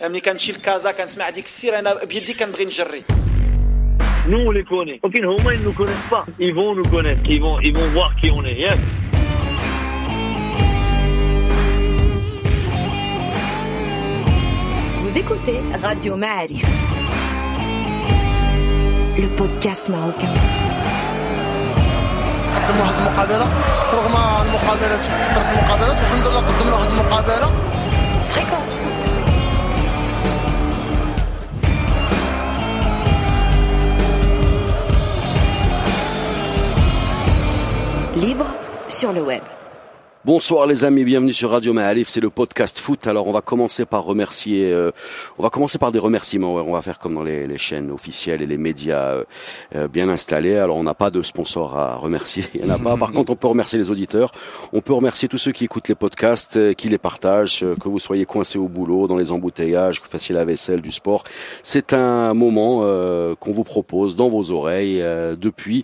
ملي كنمشي لكازا كنسمع ديك السير انا بيدي كنبغي نجري Nous, on les connaît. Ok, au moins, ils ne nous connaissent pas. Ils vont nous connaître. Ils vont, ils vont voir qui on est. Yes. Vous écoutez Radio Ma'arif, le podcast marocain. قدموا واحد المقابله رغم المقابلات كثرت المقابلات الحمد لله قدمنا واحد المقابله Fréquence foot. Libre sur le web. Bonsoir les amis, bienvenue sur Radio Maalif, c'est le podcast foot. Alors on va commencer par remercier, euh, on va commencer par des remerciements. Ouais, on va faire comme dans les, les chaînes officielles et les médias euh, euh, bien installés. Alors on n'a pas de sponsor à remercier, il n'y en a pas. Par contre, on peut remercier les auditeurs, on peut remercier tous ceux qui écoutent les podcasts, euh, qui les partagent, que vous soyez coincés au boulot, dans les embouteillages, que vous fassiez la vaisselle, du sport. C'est un moment euh, qu'on vous propose dans vos oreilles euh, depuis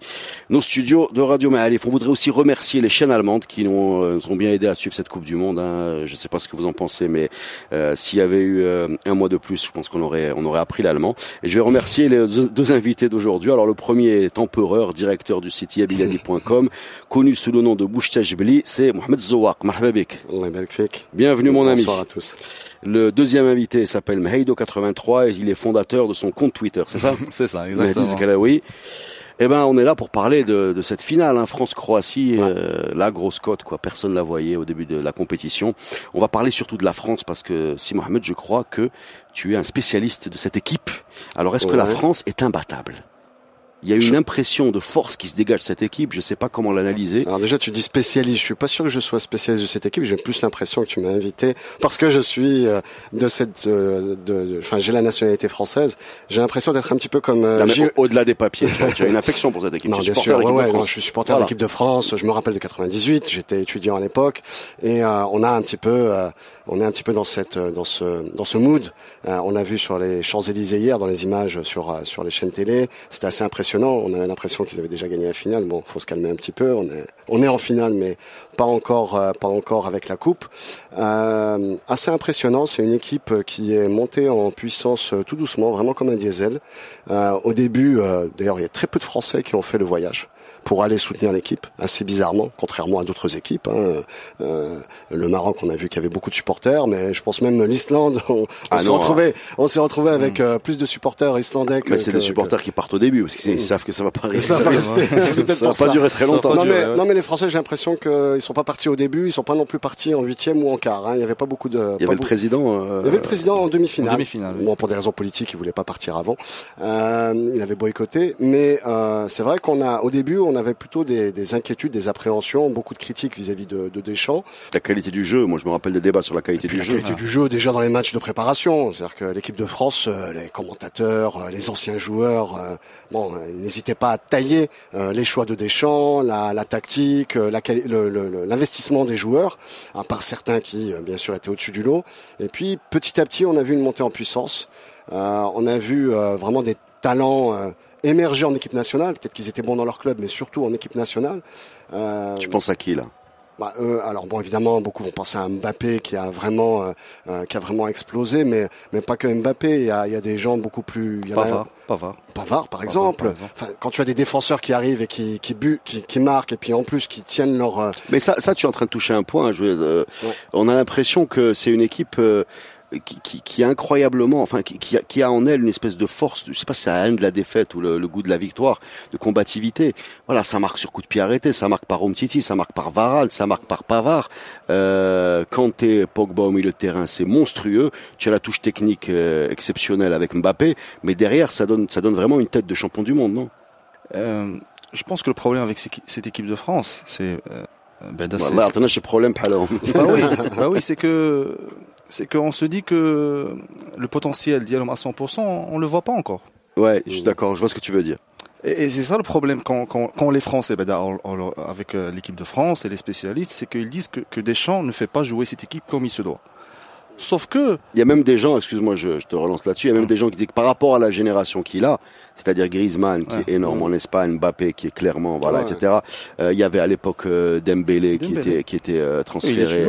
nos studios de Radio Maalif. On voudrait aussi remercier les chaînes allemandes qui nous, euh, bien aidé à suivre cette Coupe du Monde. Hein. Je ne sais pas ce que vous en pensez, mais euh, s'il y avait eu euh, un mois de plus, je pense qu'on aurait, on aurait appris l'allemand. Et je vais remercier les deux, invités d'aujourd'hui. Alors le premier est empereur, directeur du site yabiladi.com, connu sous le nom de Bouchtachbli, c'est Mohamed Zouak. Marhababik. Bienvenue mon ami. Bonsoir à tous. Le deuxième invité s'appelle Meheido83 et il est fondateur de son compte Twitter, c'est ça? C'est ça, exactement. Mehdi eh ben, on est là pour parler de, de cette finale, hein, France-Croatie, euh, la grosse cote, quoi. Personne la voyait au début de la compétition. On va parler surtout de la France parce que, si Mohamed, je crois que tu es un spécialiste de cette équipe. Alors, est-ce que la. France est imbattable? Il y a une impression de force qui se dégage de cette équipe. Je sais pas comment l'analyser. Alors déjà, tu dis spécialiste. Je suis pas sûr que je sois spécialiste de cette équipe. J'ai plus l'impression que tu m'as invité parce que je suis euh, de cette, euh, de, enfin, j'ai la nationalité française. J'ai l'impression d'être un petit peu comme. euh, Au-delà des papiers, tu as une affection pour cette équipe. Non, bien sûr, de ouais, de ouais, non, je suis supporter Voilà. de l'équipe de France. Je me rappelle de 98. J'étais étudiant à l'époque, et euh, on a un petit peu, euh, on est un petit peu dans cette, euh, dans ce, dans ce mood. Euh, on l'a vu sur les Champs Élysées hier, dans les images sur sur les chaînes télé. C'était assez impressionnant. On avait l'impression qu'ils avaient déjà gagné la finale. Bon, faut se calmer un petit peu. On est, en finale, mais pas encore, euh, pas encore avec la coupe. Euh, assez impressionnant. C'est une équipe qui est montée en puissance euh, tout doucement, vraiment comme un diesel. Au début, d'ailleurs, il y a très peu de Français qui ont fait le voyage pour aller soutenir l'équipe, assez bizarrement, contrairement à d'autres équipes. Hein. Euh, le Maroc, on a vu qu'il y avait beaucoup de supporters, mais je pense même l'Islande, on, on Ah s'est retrouvé, on s'est retrouvé avec euh, plus de supporters islandais que. Mais c'est des supporters qui partent au début parce qu'ils savent que ça va pas rester. Ça va rester. Ça va pas ça. durer très longtemps. Non durer, mais, ouais. non mais les Français, j'ai l'impression qu'ils sont pas partis au début, ils sont pas non plus partis en huitième ou en quart. Hein. Il y avait pas beaucoup de. Il y avait le président. euh, il y avait le président en demi-finale. En demi-finale, oui. Bon, pour des raisons politiques, il voulait pas partir avant. Euh, il avait boycotté, mais euh, c'est vrai qu'on a, au début, on avait plutôt des, des inquiétudes, des appréhensions, beaucoup de critiques vis-à-vis de, de Deschamps. la qualité du jeu. Moi, je me rappelle des débats sur la qualité du la jeu. qualité du jeu déjà dans les matchs de préparation, c'est-à-dire que l'équipe de France, euh, les commentateurs, euh, les anciens joueurs, euh, bon, ils n'hésitaient pas à tailler les choix de Deschamps, la, la tactique, la l'investissement des joueurs, à part certains qui, bien sûr, étaient au-dessus du lot. Et puis, petit à petit, on a vu une montée en puissance. Euh, on a vu euh, vraiment des talents euh, émerger en équipe nationale. Peut-être qu'ils étaient bons dans leur club, mais surtout en équipe nationale. Euh, Tu penses à qui là? Bah, euh, alors bon, évidemment, beaucoup vont penser à Mbappé qui a vraiment, euh, euh, qui a vraiment explosé, mais mais pas que Mbappé. Il y a, il y a des gens beaucoup plus. Il y en a- Pavard, Pavard. Pavard, par exemple. par exemple. Enfin, quand tu as des défenseurs qui arrivent et qui qui bu, qui, qui marquent et puis en plus qui tiennent leur. euh, Mais ça, ça, tu es en train de toucher un point. Je, veux dire, euh, Ouais. On a l'impression que c'est une équipe euh, qui, qui, qui, incroyablement, enfin, qui, qui, a, qui, a en elle une espèce de force, je sais pas si c'est la haine de la défaite ou le, le, goût de la victoire, de combativité. Voilà, ça marque sur coup de pied arrêté, ça marque par Omtiti, ça marque par Varal, ça marque par Pavard. Euh, quand t'es Pogba au milieu de terrain, c'est monstrueux. Tu as la touche technique euh, exceptionnelle avec Mbappé, mais derrière, ça donne, ça donne vraiment une tête de champion du monde, non? Euh, Je pense que le problème avec cette équipe de France, c'est... Euh... Ben, bah, bah, problème, bah oui, bah oui c'est que c'est qu'on se dit que le potentiel d'Yalom à 100%, on le voit pas encore. Ouais, je suis d'accord, je vois ce que tu veux dire. Et, et c'est ça le problème quand, quand, quand les Français, ben, on- on- avec euh, l'équipe de France et les spécialistes, c'est qu'ils disent que, que Deschamps ne fait pas jouer cette équipe comme il se doit. Sauf que Il y a même des gens, excuse-moi, je, je te relance là-dessus, il y a même des gens qui disent que par rapport à la génération qu'il a, c'est-à-dire Griezmann qui Ouais. est énorme en Espagne, Mbappé qui est clairement, voilà, Ouais. etc. Euh, il y avait à l'époque euh, Dembélé, qui était qui était euh, transféré.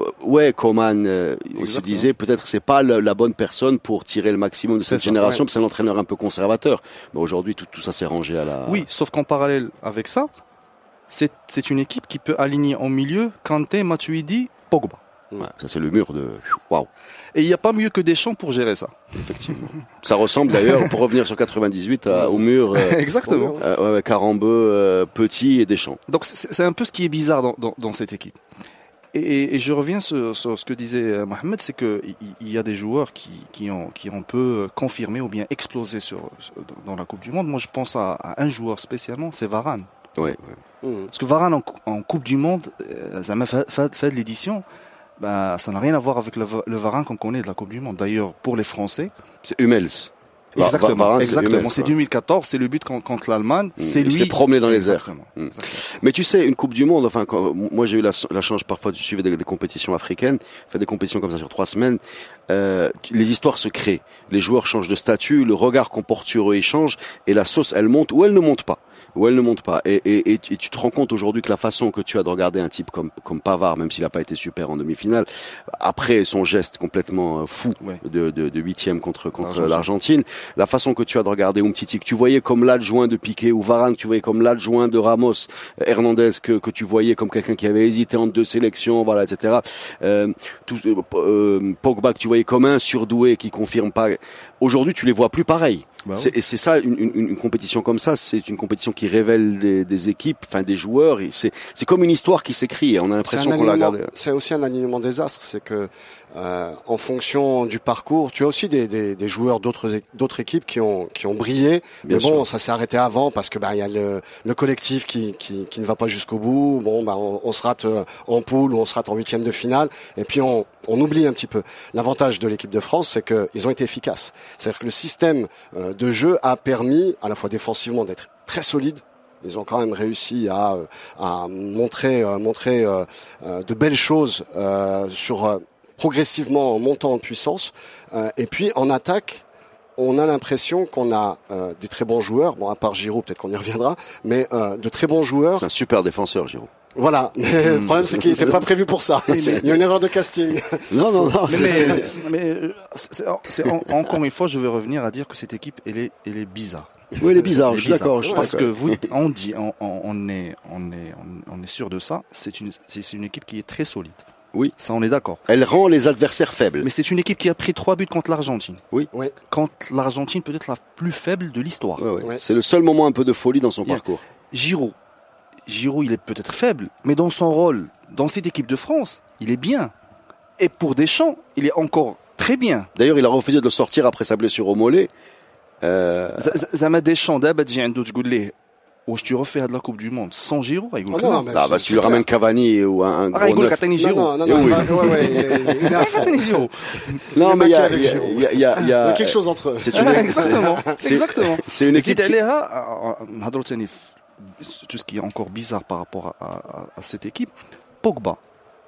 Euh, Ouais, Coman, euh, il se disait peut-être c'est pas le- la bonne personne pour tirer le maximum de cette ça, génération, ouais. c'est un entraîneur un peu conservateur. Mais aujourd'hui, tout, tout ça s'est rangé à la. Oui, sauf qu'en parallèle avec ça, c'est une équipe qui peut aligner en milieu Kanté, Matuidi, Pogba. Ouais, ça c'est le mur de. Waouh. Et il n'y a pas mieux que Deschamps pour gérer ça. Effectivement. ça ressemble d'ailleurs, pour revenir sur 98, à- au mur. euh, Exactement. euh, ouais, ouais, Carambeu, euh, Petit et Deschamps. Donc c'est c'est un peu ce qui est bizarre dans, dans, dans cette équipe. Et, et je reviens sur, sur ce que disait euh, Mohamed, c'est que il- il y a des joueurs qui, qui ont qui ont peu confirmé ou bien explosé sur, dans la Coupe du Monde. Moi, je pense à, à un joueur spécialement, c'est Varane. Ouais, ouais. Parce que Varane en, cou- en Coupe du Monde, euh, ça m'a fait, fait, fait de l'édition. Bah, ça n'a rien à voir avec le, le Varane qu'on connaît de la Coupe du Monde. D'ailleurs, pour les Français, C'est Hummels. Exactement, Varane, c'est exactement. C'est ouais. 2014, c'est le but contre, l'Allemagne. C'est il lui. s'est promené dans les airs. Exactement, Mm. exactement. Mais tu sais, une Coupe du Monde, enfin, quand, moi j'ai eu la, la chance parfois de suivre des, des compétitions africaines, faire des compétitions comme ça sur trois semaines, euh, les histoires se créent. Les joueurs changent de statut, le regard qu'on porte sur eux change, et la sauce elle monte ou elle ne monte pas. Ou elle ne monte pas. Et, et, et, tu- te rends compte aujourd'hui que la façon que tu as de regarder un type comme, comme Pavard, même s'il n'a pas été super en demi-finale, après son geste complètement euh, fou Ouais. de, de, de huitième contre, contre L'Argentine. l'Argentine, la façon que tu as de regarder Umtiti, que tu voyais comme l'adjoint de Piqué, ou Varane, que tu voyais comme l'adjoint de Ramos, euh, Hernandez, que, que tu voyais comme quelqu'un qui avait hésité entre deux sélections, voilà, etc. Euh, tout, euh, euh, Pogba, que tu voyais comme un surdoué qui confirme pas. Aujourd'hui, tu les vois plus pareils. Bah Et c'est ça, une, une, une compétition comme ça, c'est une compétition qui révèle des, des équipes, enfin des joueurs. C'est c'est comme une histoire qui s'écrit. On a l'impression qu'on l'a regardé. C'est aussi un alignement des astres. C'est que euh, en fonction du parcours, tu as aussi des, des, des joueurs d'autres d'autres équipes qui ont qui ont brillé. Bien mais bon, sûr. ça s'est arrêté avant parce que bah il y a le, le collectif qui, qui qui ne va pas jusqu'au bout. Bon, bah on, on se rate euh, en poule ou on se rate en huitième de finale. Et puis on on oublie un petit peu. L'avantage de l'équipe de France, c'est qu'ils ont été efficaces. C'est-à-dire que le système euh, de jeu a permis à la fois défensivement d'être très solide. Ils ont quand même réussi à, euh, à montrer, euh, montrer euh, euh, de belles choses sur progressivement en montant en puissance. Euh, et puis en attaque, on a l'impression qu'on a euh, des très bons joueurs. Bon, à part Giroud, peut-être qu'on y reviendra, mais euh, de très bons joueurs. C'est un super défenseur, Giroud. Voilà. Mais le problème, c'est qu'il n'était pas prévu pour ça. Il y a une erreur de casting. Non, non, non. Mais, mais, c'est- mais, euh, en- encore une fois, je vais revenir à dire que cette équipe, elle est, elle est bizarre. Oui, il est bizarre. Elle est Je suis d'accord. Parce que vous, on dit, on, est, on est, on, est sûr de ça. C'est une, c'est une équipe qui est très solide. Oui. Ça, on est d'accord. Elle rend les adversaires faibles. Mais c'est une équipe qui a pris trois buts contre l'Argentine. Oui. Contre l'Argentine, peut-être la plus faible de l'histoire. Ouais, ouais. Ouais. C'est le seul moment un peu de folie dans son Yeah. parcours. Giroud. Giroud, il est peut-être faible, mais dans son rôle, dans cette équipe de France, il est bien. Et pour Deschamps, il est encore très bien. D'ailleurs, il a refusé de le sortir après sa blessure au mollet. Euh, ز- ز- زعما ديشان دابا تجي عنده تقول ليه ou si tu refais à de la Coupe du Monde sans Giroud, bah, avec ah non, bah, tu lui ramènes Cavani ou un, un ah, gros neuf. Non, non, eh non, non, il, il non, mais il y a, il y a, il y a, y a quelque chose entre eux. C'est une, exactement, exactement. C'est une équipe. Qui... Euh, euh, Tout ce qui est encore bizarre par rapport à, cette équipe, Pogba.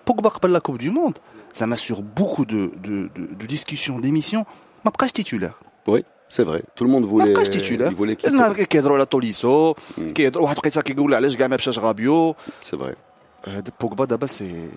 Pogba rappelle la Coupe du Monde. Ça m'assure beaucoup de, de discussions, d'émissions. Ma presse titulaire. Oui. c'est vrai. Tout le monde ما voulait, بقاش titulaire il voulait qu'il النهار كيهضروا على توليسو مم. كيهضروا واحد لقيتها كيقول علاش كاع ما مشاش غابيو C'est vrai. هاد بوجبا دابا سي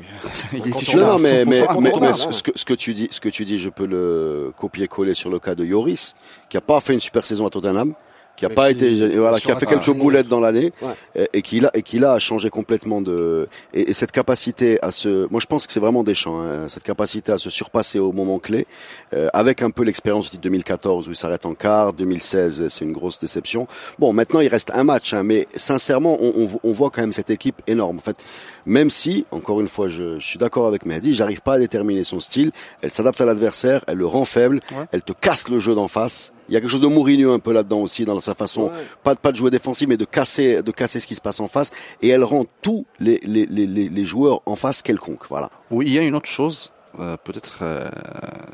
il est Quand on titulaire Non, a non, mais, 100% mais, mais, incontournable, mais hein. ce, que, ce que tu dis, ce que tu dis, je peux le copier-coller sur le cas de Yoris, qui a pas fait une super saison à Tottenham, qui a pas qui- été, voilà, qui a fait quelques boulettes dans l'année, Ouais. et, et qui là, et qui là a changé complètement de, et, et cette capacité à se, moi je pense que c'est vraiment Deschamps, hein, cette capacité à se surpasser au moment clé, euh, avec un peu l'expérience titre 2014 où il s'arrête en quart, 2016 c'est une grosse déception. Bon, maintenant il reste un match, hein, mais sincèrement, on, on, on voit quand même cette équipe énorme. En fait, même si, encore une fois, je, je suis d'accord avec Mehdi, j'arrive pas à déterminer son style. Elle s'adapte à l'adversaire, elle le rend faible, Ouais. elle te casse le jeu d'en face. Il y a quelque chose de Mourinho un peu là-dedans aussi, dans sa façon, Ouais. pas, de- pas de jouer défensif, mais de casser, de casser ce qui se passe en face. Et elle rend tous les, les, les, les, les joueurs en face quelconques. Voilà. Oui, il y a une autre chose, euh, peut-être euh,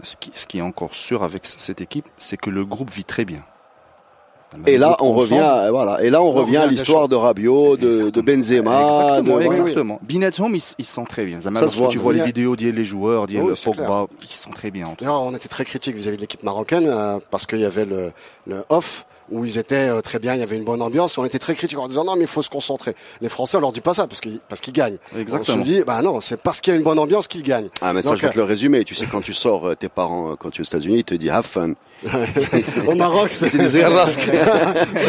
ce, qui, ce qui est encore sûr avec cette équipe, c'est que le groupe vit très bien. Et là, on revient, euh, voilà. Et là, on On revient à à l'histoire de Rabiot, de, de Benzema. Exactement, de- exactement. Ils, ils se sentent très bien. Zama, Ça se voit. tu vois les vidéos d'hier, les joueurs, d'hier, Oui, Pogba, ils se sentent très bien. on était très critique vis-à-vis de l'équipe marocaine euh, parce qu'il y avait le, le off où ils étaient euh, très bien, il y avait une bonne ambiance. On était très critiques en disant non mais il faut se concentrer. Les Français on leur dit pas ça parce qu'ils parce qu'ils gagnent. Exactement. On se dit bah non c'est parce qu'il y a une bonne ambiance qu'ils gagnent. Ah, mais ça, Donc, je vais te le résumer. Tu sais, quand tu sors, euh, tes parents, euh, quand tu es aux États-Unis, ils te disent have fun. Au Maroc disais rasque.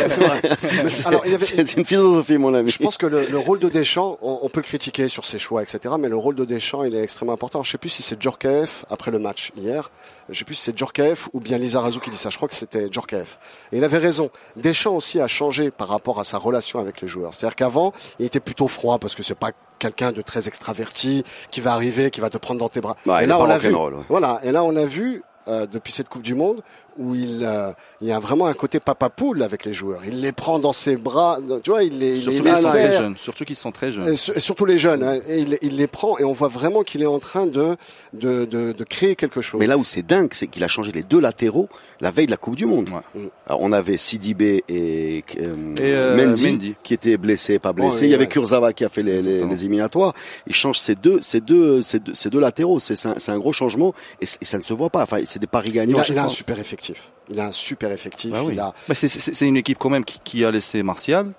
c'est c'est- alors il y avait C'est une philosophie, mon ami. Je pense que le, le rôle de Deschamps, on, on peut le critiquer sur ses choix, etc. Mais le rôle de Deschamps, il est extrêmement important. Je sais plus si c'est Djorkaeff après le match hier. Je sais plus si c'est Djorkaeff ou bien Lisa Razou qui dit ça. Je crois que c'était Djorkaeff. Et il avait raison. Deschamps aussi a changé par rapport à sa relation avec les joueurs. C'est-à-dire qu'avant, il était plutôt froid parce que c'est pas quelqu'un de très extraverti qui va arriver, qui va te prendre dans tes bras. Ouais, et là, on l'a vu. rock'n'roll, ouais. Voilà. Et là, on l'a vu. euh, depuis cette Coupe du Monde, où il, euh, il y a vraiment un côté papa poule avec les joueurs. Il les prend dans ses bras, tu vois, il les, il Surtout les qu'ils sont très serre. jeunes. Surtout qu'ils sont très jeunes. Et, su- et surtout les jeunes, hein, et il, il les prend et on voit vraiment qu'il est en train de, de, de, de créer quelque chose. Mais là où c'est dingue, c'est qu'il a changé les deux latéraux la veille de la Coupe du Monde. Ouais. Alors, on avait Sidibé et, euh, Et, euh, Mendy, Mendy. qui étaient blessés, pas blessés. Ouais, Il y avait ouais. Kurzawa qui a fait les, les, les éliminatoires. Il change ces deux, ces deux, ces deux, ces deux latéraux. C'est c'est un, un gros changement et, ça ne se voit pas. Enfin, c'est des paris il gagnants. a, il a un super effectif. Il a un super effectif. Bah oui. il a, Bah, c'est- c'est c'est une équipe quand même qui, qui a laissé Martial,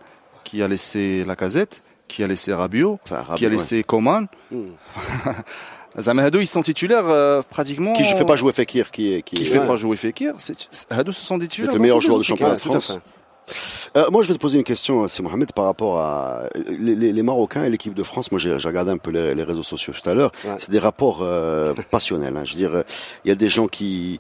qui a laissé Lacazette, qui a laissé Rabiot, Enfin, qui a ouais. laissé Coman. Hadou, ils sont titulaires euh, pratiquement. Qui je fais pas jouer Fekir, qui qui, Qui fait Ouais. pas jouer Fekir. c'est- c'est- Hadou, ce sont des c'est titulaires. le dans meilleur joueur de championnat de Ouais, tout à France. fait. Euh, moi, je vais te poser une question, c'est Mohamed, par rapport à les, les- les Marocains et l'équipe de France. Moi, j'ai regardé un peu les, les réseaux sociaux tout à l'heure. Ouais. C'est des rapports euh, passionnels. hein. Je veux dire, euh, il y a des gens qui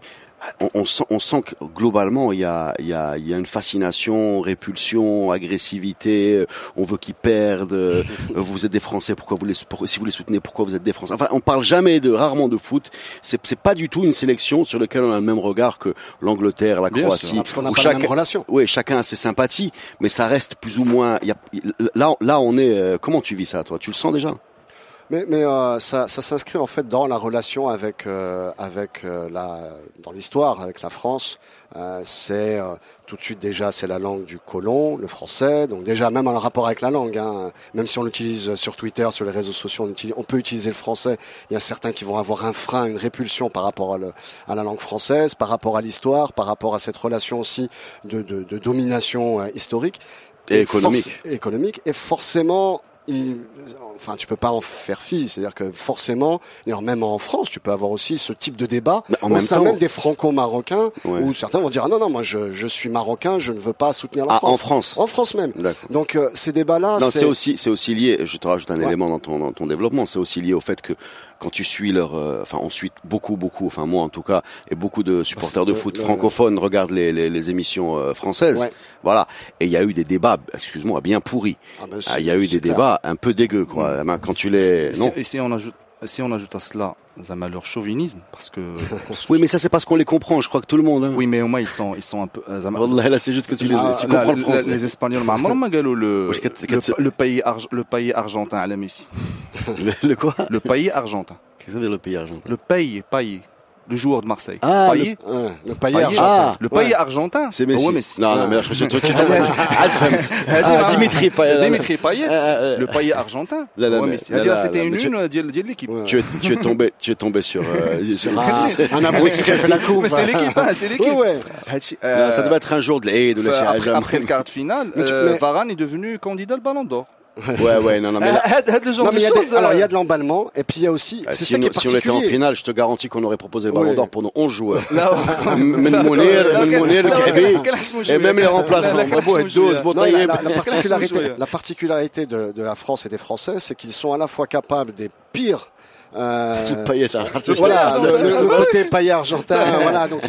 on, on sent, on sent que globalement il y a, il y, a, il y a une fascination, répulsion, agressivité. On veut qu'ils perdent. vous êtes des Français, pourquoi vous les pour- si vous les soutenez, pourquoi vous êtes des Français? Enfin, on parle jamais de rarement de foot. C'est c'est pas du tout une sélection sur laquelle on a le même regard que l'Angleterre, la Bien Croatie. sûr. Parce où pas chaque- même relation. oui, chacun a ses sympathies, mais ça reste plus ou moins. il Y a, là, là, on est. euh, comment tu vis ça, toi? Tu le sens déjà? Mais, mais euh, ça, ça s'inscrit en fait dans la relation avec euh, avec euh, la dans l'histoire avec la France. Euh, c'est euh, tout de suite déjà c'est la langue du colon, le français. Donc déjà même en rapport avec la langue, hein, même si on l'utilise sur Twitter, sur les réseaux sociaux, on, utilise- on peut utiliser le français. Il y a certains qui vont avoir un frein, une répulsion par rapport à, le- à la langue française, par rapport à l'histoire, par rapport à cette relation aussi de, de, de domination euh, historique Et économique. économique et forcément il, enfin tu peux pas en faire fi c'est à dire que forcément d'ailleurs, même en France tu peux avoir aussi ce type de débat en au même sein temps- même des franco-marocains Ouais. où certains vont dire ah non non moi je, je suis marocain je ne veux pas soutenir la Ah, France en France. en France même donc euh, ces débats là Non, c'est aussi, c'est aussi lié. Je te rajoute un Ouais. élément dans ton, dans ton développement. C'est aussi lié au fait que quand tu suis leur, euh, enfin, on suit beaucoup, beaucoup, enfin moi en tout cas, et beaucoup de supporters de foot le- francophones regardent les, les, les émissions euh, françaises. Ouais. Voilà. Et il y a eu des débats, excuse-moi, bien pourris. Ah ben, Ah, Il y a eu des clair. débats un peu dégueux, quoi. Euh, eh ben, quand tu les. Non. Et si on ajoute, si on ajoute à cela Zama leur chauvinisme parce que oui mais ça c'est parce qu'on les comprend je crois que tout le monde hein. oui mais au moins ils sont ils sont un peu euh, Wallah, là c'est juste que tu les ah, tu comprends français. les espagnols maman le le pays le argentin à la Messi le, quoi? Le pays argentin. Qu'est-ce que ça veut dire le pays argentin? Le pays pays le joueur de Marseille. Payet. Le, euh, le Payet, ah, argentin. Ah, le Payet ouais. argentin. C'est oh, Messi. Non, non, mais là, je truc. Ah, Dimitri Payet. Dimitri Payet. Euh, le Payet argentin. Oh, ouais, Messi. C'était une lune euh, de l'équipe. Tu es, tu es tombé, tu es tombé sur, euh, un abruti qui a fait la coupe. C'est l'équipe, hein, c'est l'équipe. Ça devait être un jour de l'aide, de la Après le quart de finale, Varane est devenu candidat au Ballon d'Or ouais, ouais, non, non, mais non, mais. Alors, il y a de l'emballement, et puis il y a aussi. C'est si ça qui est. Si on était en finale, je te garantis qu'on aurait proposé le ballon oui. d'or pour nos 11 joueurs. et même les remplaçants. La particularité de la France et des Français, c'est qu'ils sont à la fois capables des pires euh, voilà, le, le- côté paillet argentin, voilà. Donc,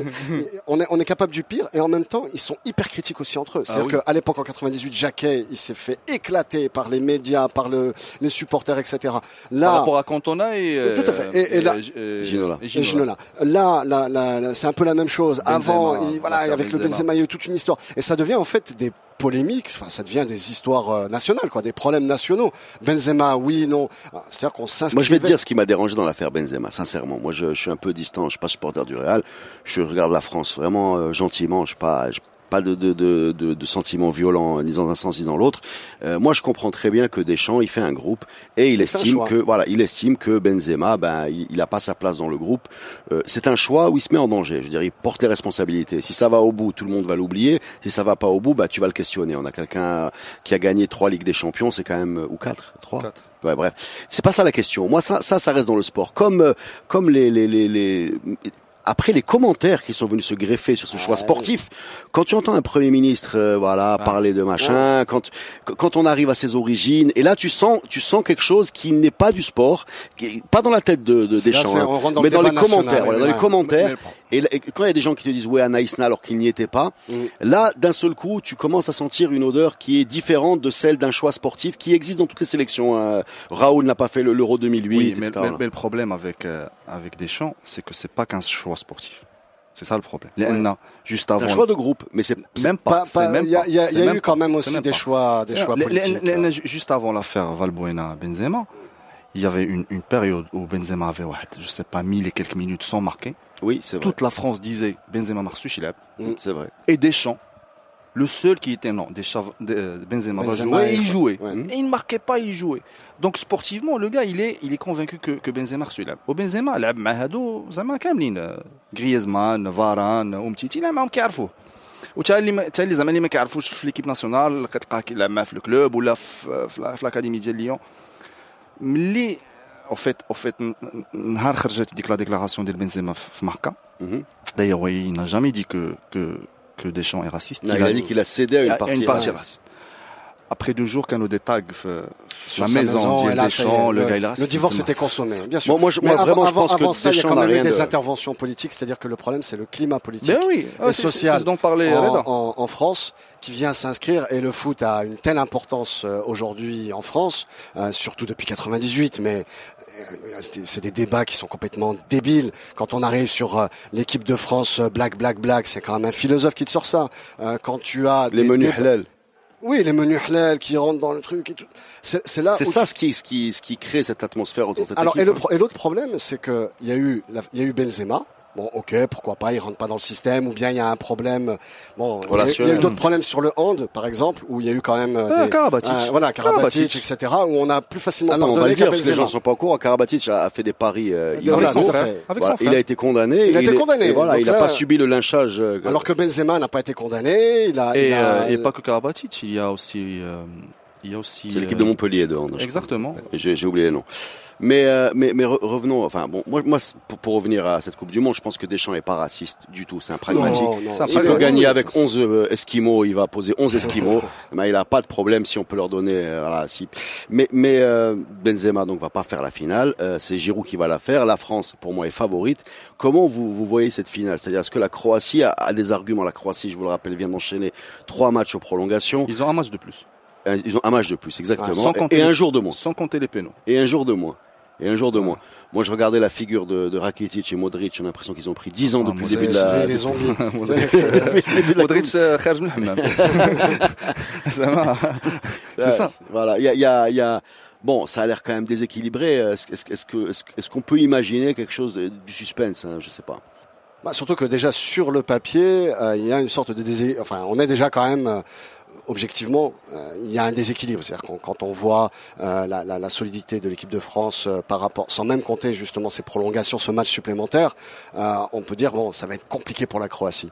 on est, on est capable du pire et en même temps, ils sont hyper critiques aussi entre eux. C'est-à-dire Ah oui. qu'à l'époque, en 98, Jacquet, il s'est fait éclater par les médias, par le, les supporters, etc. Par Là, rapport à Cantona et. euh, Tout à fait. Et- et là- euh, Ginola. Ginola. Là, là, là, là, c'est un peu la même chose. Benzema, Avant, il- voilà, avec le Benzema. Benzema, il y a eu toute une histoire. Et ça devient en fait des polémiques, enfin, ça devient des histoires euh, nationales, quoi, des problèmes nationaux. Benzema, oui, non. Ah, C'est-à-dire qu'on. Moi, je vais te dire ce qui m'a dérangé dans l'affaire Benzema, sincèrement. Moi, je, suis un peu distant. Je suis pas supporter du Real. Je regarde la France vraiment euh, gentiment. Je suis pas, pas de, de, de, de, de sentiments violents ni dans un sens ni dans l'autre. Euh, moi, je comprends très bien que Deschamps, il fait un groupe et il estime que voilà, il estime que Benzema, ben, il, il a pas sa place dans le groupe. Euh, c'est un choix où il se met en danger. Je veux dire, il porte les responsabilités. Si ça va au bout, tout le monde va l'oublier. Si ça va pas au bout, bah tu vas le questionner. On a quelqu'un qui a gagné trois Ligues des Champions, c'est quand même ou quatre, trois? Quatre. Ouais, bref, c'est pas ça la question. Moi, ça, ça, ça reste dans le sport. Comme, euh, comme les, les, les, les- après les commentaires qui sont venus se greffer sur ce choix sportif, quand tu entends un premier ministre, euh, voilà, parler de machin, quand, quand on arrive à ses origines, et là tu sens, tu sens quelque chose qui n'est pas du sport, qui pas dans la tête de, de là, Deschamps, c'est- hein, dans mais le dans les national, commentaires. voilà, dans les commentaires. Et, là- et quand il y a des gens qui te disent ouais Anaïsna alors qu'il n'y était pas, Mm. là d'un seul coup tu commences à sentir une odeur qui est différente de celle d'un choix sportif qui existe dans toutes les sélections. hein. Raoul n'a pas fait le- l'Euro 2008. Oui, mais, mais- mais le problème avec euh, avec Deschamps, c'est que c'est pas qu'un choix sportif. C'est ça le problème. NA, juste avant. un choix de groupe, mais c'est Même pas. Il y a, y a- a eu quand même aussi des pas. choix, des choix politiques. les- juste avant l'affaire Valbuena Benzema, il y avait une, une période où Benzema avait, ouais, je sais pas, mille et quelques minutes sans marquer. oui c'est vrai. Toute la France disait Benzema Marsu Chilab. C'est vrai. Et Deschamps, le seul qui était non, Deschamps, de- euh, Benzema, va Benzema, jouer, et il il- jouait. ouais. Et il ne marquait pas, il jouait. Donc sportivement, le gars, il est, il est convaincu que, que Benzema reçu là. Au Benzema, لعب مع هادو زعما كاملين غريزمان فاران ومتيتي لا معهم كيعرفوه وتا اللي ما- تا اللي زعما اللي ما كيعرفوش في ليكيب ناسيونال كتلقاه كيلعب معاه في الكلوب ولا في في, في الاكاديمي ديال ليون ملي او فيت او فيت نهار خرجت ديك لا ديكلاراسيون ديال بنزيما في في ماركا Mhm. D'ailleurs, oui, il n'a jamais dit que, que, que Deschamps est raciste. Non, il a dit qu'il a cédé à une à partie. une partie raciste. Après deux jours, des tags euh, Sur la sa maison, et dit là, Deschamps, le le, gars il est le divorce était consommé, bien sûr. Moi, moi, je- Mais moi, avant, vraiment, je avant- pense que avant ça, il y a quand même eu des de- interventions politiques, c'est-à-dire que le problème, c'est le climat politique Ben oui, et ah, c'est- c'est- social c'est ce dont parlait en, en- en France qui vient s'inscrire et le foot a une telle importance euh, aujourd'hui en France, euh, surtout depuis 98, mais euh, c'est- des débats qui sont complètement débiles. Quand on arrive sur euh, l'équipe de France euh, Black Black Black, c'est quand même un philosophe qui te sort ça. Euh, quand tu as Les menus débats- halal. Oui, les menus halal qui rentrent dans le truc et tout. C'est c'est là C'est ça ce qui, ce qui, ce qui crée cette atmosphère autour de cette alors, équipe. hein. et l'autre problème, c'est que il y a eu, il y a eu Benzema. Bon, ok, pourquoi pas, il rentre pas dans le système, ou bien il y a un problème. Bon, il y a- il y a, Relationnel. eu d'autres problèmes sur le hand, par exemple, où il y a eu quand même euh, Ah, des, Karabatic. euh, voilà, Karabatic, Karabatic. etc., où on a plus facilement Ah non, on va le dire parce que les gens sont pas au courant. Karabatic a, a fait des paris. euh, voilà, Avec son frère. fait. Avec Voilà, son frère. il a été condamné. Il a été condamné, et voilà, donc il n'a pas subi le lynchage. euh, Alors que Benzema n'a pas été condamné, il a, Et, il a- euh, et pas que Karabatic, il y a aussi, euh, il y a aussi. c'est l'équipe de Montpellier de hand. Exactement. J'ai j'ai oublié les noms. Mais euh, mais mais re- revenons. Enfin bon, moi moi pour, pour revenir à cette Coupe du Monde, je pense que Deschamps est pas raciste du tout. C'est un pragmatique. Non, non, il peut gagner oui, avec ça, 11 euh, Esquimaux, il va poser 11 Esquimaux. mais il a pas de problème si on peut leur donner. euh, voilà, si. Mais mais euh, Benzema donc va pas faire la finale. Euh, c'est Giroud qui va la faire. La France pour moi est favorite. Comment vous vous voyez cette finale? C'est-à-dire est-ce que la Croatie a, a des arguments? La Croatie, je vous le rappelle, vient d'enchaîner trois matchs aux prolongations. Ils ont un match de plus. Euh, ils ont un match de plus, exactement. Ah, et, un jour de moins. Sans compter les pénaux. Et un jour de moins. Et un jour de moins. Moi, je regardais la figure de, Rakitic et Modric. J'ai l'impression qu'ils ont pris 10 ans ah, depuis le début de la. Euh, les zombies. Modric, euh, Kherj Mohamed. Ah, bah. C'est ça. Voilà. Il y a, y a, y a... Bon, ça a l'air quand même déséquilibré. Est-ce est qu'on est qu peut imaginer quelque chose du suspense hein Je sais pas. Bah, surtout que déjà sur le papier, il y a une sorte de déséquilibre Enfin, on est déjà quand même objectivement, euh, il y a un déséquilibre. C'est-à-dire quand on voit euh, la, la, solidité de l'équipe de France euh, par rapport, sans même compter justement ces prolongations, ce match supplémentaire, on peut dire bon, ça va être compliqué pour la Croatie.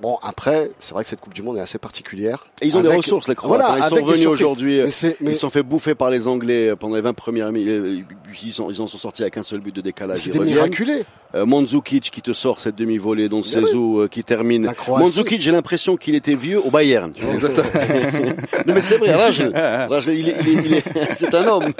Bon, après, c'est vrai que cette Coupe du Monde est assez particulière. Et ils ont des ressources, les Croates. Voilà, ils sont venus aujourd'hui. euh, Ils sont fait bouffer par les Anglais pendant les 20 premières minutes. Ils, sont- ils en sont sortis avec un seul but de décalage. C'était miraculé. Euh, Mandzukic qui te sort cette demi-volée, dont Mais oui. Cezou euh, qui termine. La Croatie. Mandzukic, j'ai l'impression qu'il était vieux au Bayern. vois. non mais c'est vrai, Rajl, Rajl, il est, il est- il est- c'est un homme.